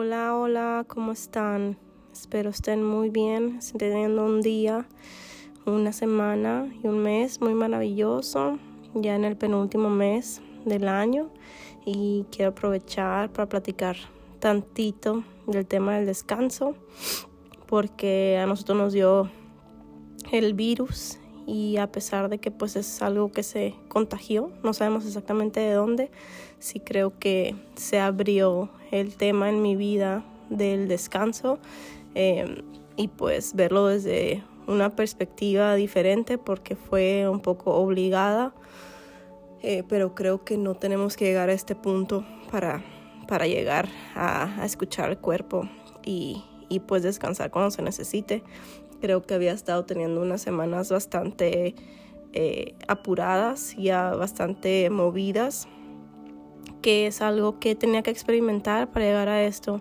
Hola, hola, ¿cómo están? Espero estén muy bien, estén teniendo un día, una semana y un mes muy maravilloso, ya en el penúltimo mes del año y quiero aprovechar para platicar tantito del tema del descanso porque a nosotros nos dio el virus y a pesar de que pues es algo que se contagió, no sabemos exactamente de dónde, sí creo que se abrió el tema en mi vida del descanso eh, y pues verlo desde una perspectiva diferente porque fue un poco obligada, eh, pero creo que no tenemos que llegar a este punto para, para llegar a, escuchar el cuerpo y, y pues descansar cuando se necesite. Creo que había estado teniendo unas semanas bastante eh, apuradas, ya bastante movidas, que es algo que tenía que experimentar para llegar a esto,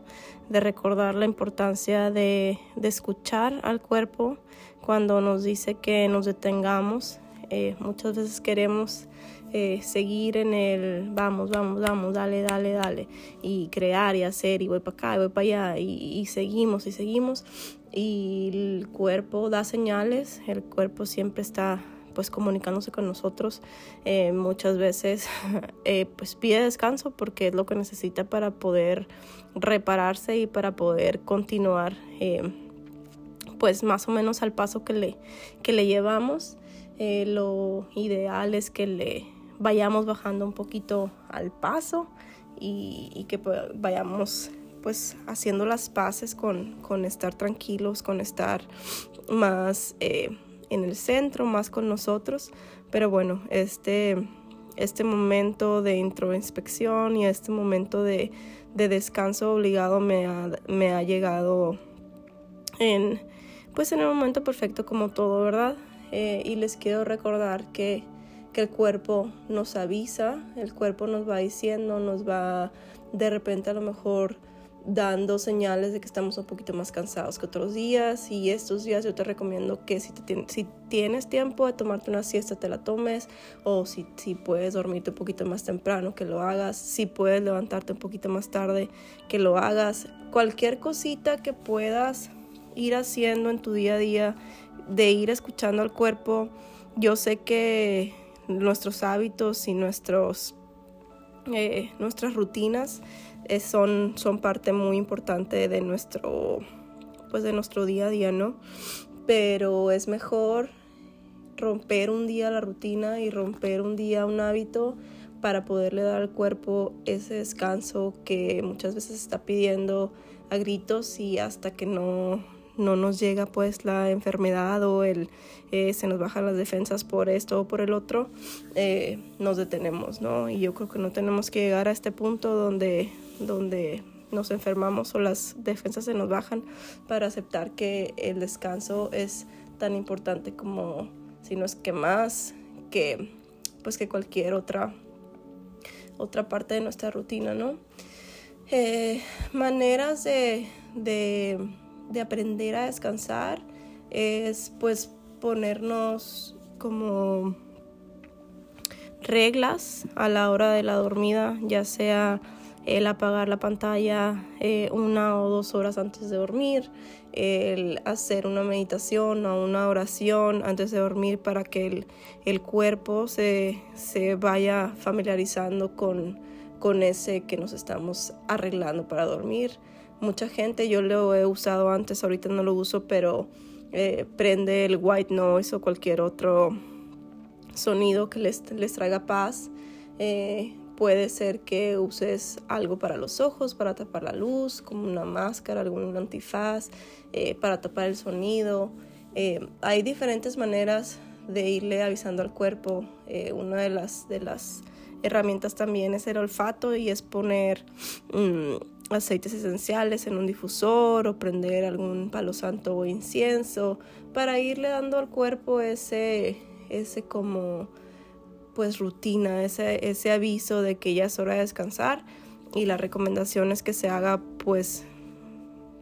de recordar la importancia de, escuchar al cuerpo cuando nos dice que nos detengamos. Eh, muchas veces queremos eh, seguir en el vamos, vamos, vamos, dale, dale, dale, y crear y hacer, y voy para acá, y voy para allá, y seguimos y seguimos y el cuerpo da señales, el cuerpo siempre está pues comunicándose con nosotros. Eh, muchas veces eh, pues pide descanso porque es lo que necesita para poder repararse y para poder continuar eh, pues más o menos al paso que le, que le llevamos. Lo ideal es que le vayamos bajando un poquito al paso y, y que vayamos pues haciendo las paces con, con estar tranquilos, con estar más eh, en el centro, más con nosotros. Pero bueno, este, este momento de introspección y este momento de, de descanso obligado me ha, me ha llegado en, pues en el momento perfecto como todo, ¿verdad? Eh, y les quiero recordar que, que el cuerpo nos avisa, el cuerpo nos va diciendo, nos va de repente a lo mejor dando señales de que estamos un poquito más cansados que otros días y estos días yo te recomiendo que si, si tienes tiempo de tomarte una siesta te la tomes o si, si puedes dormirte un poquito más temprano que lo hagas, si puedes levantarte un poquito más tarde que lo hagas, cualquier cosita que puedas ir haciendo en tu día a día, de ir escuchando al cuerpo, yo sé que nuestros hábitos y nuestros, eh, nuestras rutinas son, son parte muy importante de nuestro, pues de nuestro día a día, ¿no? Pero es mejor romper un día la rutina y romper un día un hábito para poderle dar al cuerpo ese descanso que muchas veces está pidiendo a gritos y hasta que no, no nos llega pues la enfermedad o el eh, se nos bajan las defensas por esto o por el otro, eh, nos detenemos, ¿no? Y yo creo que no tenemos que llegar a este punto donde, donde nos enfermamos o las defensas se nos bajan para aceptar que el descanso es tan importante como, si no es que más, que pues que cualquier otra, otra parte de nuestra rutina, ¿no? Eh, maneras de de aprender a descansar es pues ponernos como reglas a la hora de la dormida, ya sea el apagar la pantalla eh, una o dos horas antes de dormir, el hacer una meditación o una oración antes de dormir para que el, el cuerpo se, se, vaya familiarizando con, con ese que nos estamos arreglando para dormir mucha gente, yo lo he usado antes, ahorita no lo uso, pero eh, prende el white noise o cualquier otro sonido que les, les traiga paz. Eh, puede ser que uses algo para los ojos, para tapar la luz, como una máscara, algún antifaz, eh, para tapar el sonido. hay diferentes maneras de irle avisando al cuerpo. una de las, de las herramientas también es el olfato y es poner... Mm, aceites esenciales en un difusor o prender algún palo santo o incienso para irle dando al cuerpo ese, ese como pues rutina, ese, ese aviso de que ya es hora de descansar y la recomendación es que se haga pues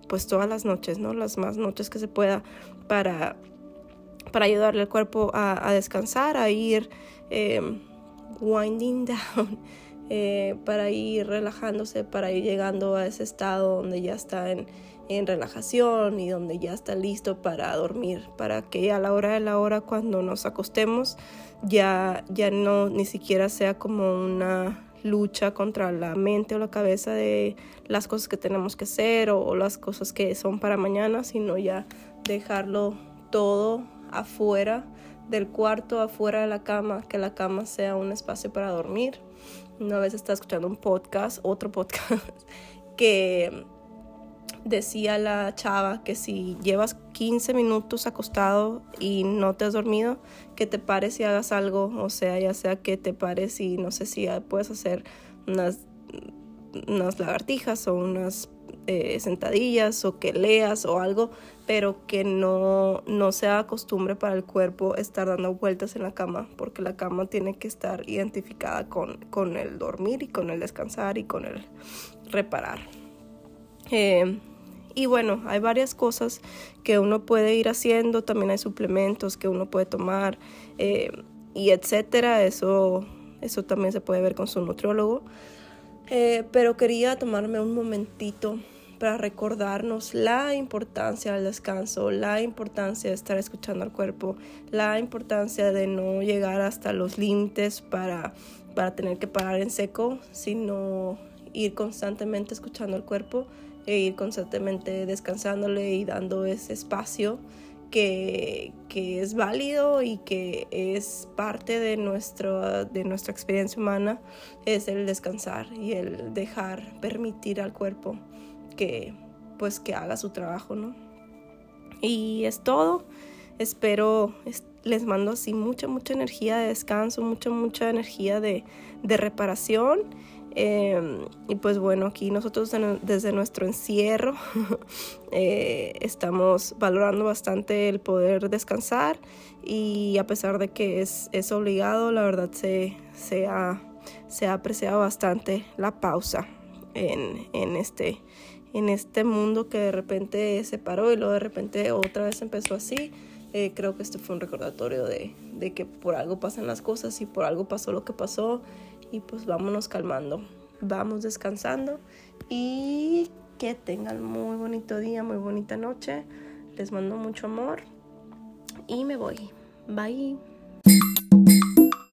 pues todas las noches, ¿no? Las más noches que se pueda para, para ayudarle al cuerpo a, descansar, a ir eh, winding down eh, para ir relajándose, para ir llegando a ese estado donde ya está en, relajación y donde ya está listo para dormir, para que a la hora de la hora cuando nos acostemos ya, ya no ni siquiera sea como una lucha contra la mente o la cabeza de las cosas que tenemos que hacer o, las cosas que son para mañana, sino ya dejarlo todo afuera del cuarto, afuera de la cama, que la cama sea un espacio para dormir. Una vez estaba escuchando un podcast, otro podcast, que decía la chava que si llevas 15 minutos acostado y no te has dormido, que te pares y hagas algo, o sea, ya sea que te pares y no sé si puedes hacer unas, unas lagartijas o unas eh, sentadillas o que leas o algo, pero que no, no sea costumbre para el cuerpo estar dando vueltas en la cama, porque la cama tiene que estar identificada con, con el dormir y con el descansar y con el reparar. Eh, y bueno, hay varias cosas que uno puede ir haciendo, también hay suplementos que uno puede tomar eh, y etcétera. Eso, eso también se puede ver con su nutriólogo. Eh, pero quería tomarme un momentito para recordarnos la importancia del descanso, la importancia de estar escuchando al cuerpo, la importancia de no llegar hasta los límites para, para tener que parar en seco, sino ir constantemente escuchando al cuerpo e ir constantemente descansándole y dando ese espacio que, que, es válido y que es parte de, nuestro, de nuestra experiencia humana, es el descansar y el dejar, permitir al cuerpo que, pues, que haga su trabajo, ¿no? Y es todo. Espero, les mando así mucha, mucha energía de descanso, mucha, mucha energía de, de reparación Em, y pues bueno, aquí nosotros desde nuestro encierro eh, estamos valorando bastante el poder descansar y a pesar de que es, es obligado, la verdad se, se, ha, se ha apreciado bastante la pausa en, en, este, en este mundo que de repente se paró y luego de repente otra vez empezó así. Eh, creo que este fue un recordatorio de, de que por algo pasan las cosas y por algo pasó lo que pasó y pues vámonos calmando, vamos descansando y que tengan muy bonito día, muy bonita noche. Les mando mucho amor y me voy. Bye.